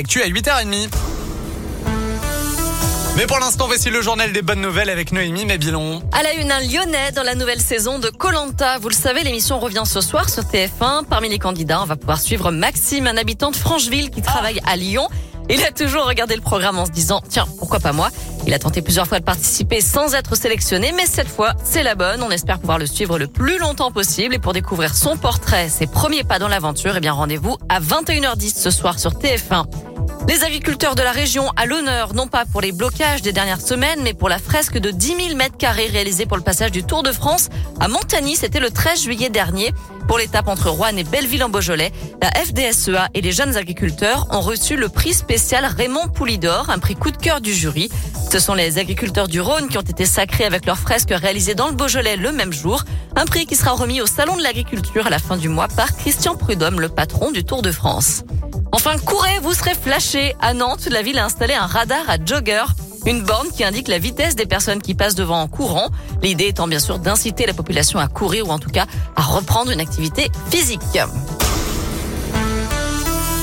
Actu à 8h30. Mais pour l'instant, voici le journal des bonnes nouvelles avec Noémie Mabilon. À la une, un Lyonnais dans la nouvelle saison de Colanta. Vous le savez, l'émission revient ce soir sur TF1. Parmi les candidats, on va pouvoir suivre Maxime, un habitant de Francheville qui travaille à Lyon. Il a toujours regardé le programme en se disant, tiens, pourquoi pas moi? Il a tenté plusieurs fois de participer sans être sélectionné, mais cette fois, c'est la bonne. On espère pouvoir le suivre le plus longtemps possible. Et pour découvrir son portrait, ses premiers pas dans l'aventure, eh bien rendez-vous à 21h10 ce soir sur TF1. Les agriculteurs de la région à l'honneur, non pas pour les blocages des dernières semaines, mais pour la fresque de 10 000 mètres carrés réalisée pour le passage du Tour de France à Montagny. C'était le 13 juillet dernier. Pour l'étape entre Rouen et Belleville en Beaujolais, la FDSEA et les jeunes agriculteurs ont reçu le prix spécial Raymond Poulidor, un prix coup de cœur du jury. Ce sont les agriculteurs du Rhône qui ont été sacrés avec leur fresque réalisée dans le Beaujolais le même jour. Un prix qui sera remis au Salon de l'agriculture à la fin du mois par Christian Prudhomme, le patron du Tour de France. Enfin, courez, vous serez flashé. À Nantes, la ville a installé un radar à jogger. Une borne qui indique la vitesse des personnes qui passent devant en courant. L'idée étant bien sûr d'inciter la population à courir ou en tout cas à reprendre une activité physique.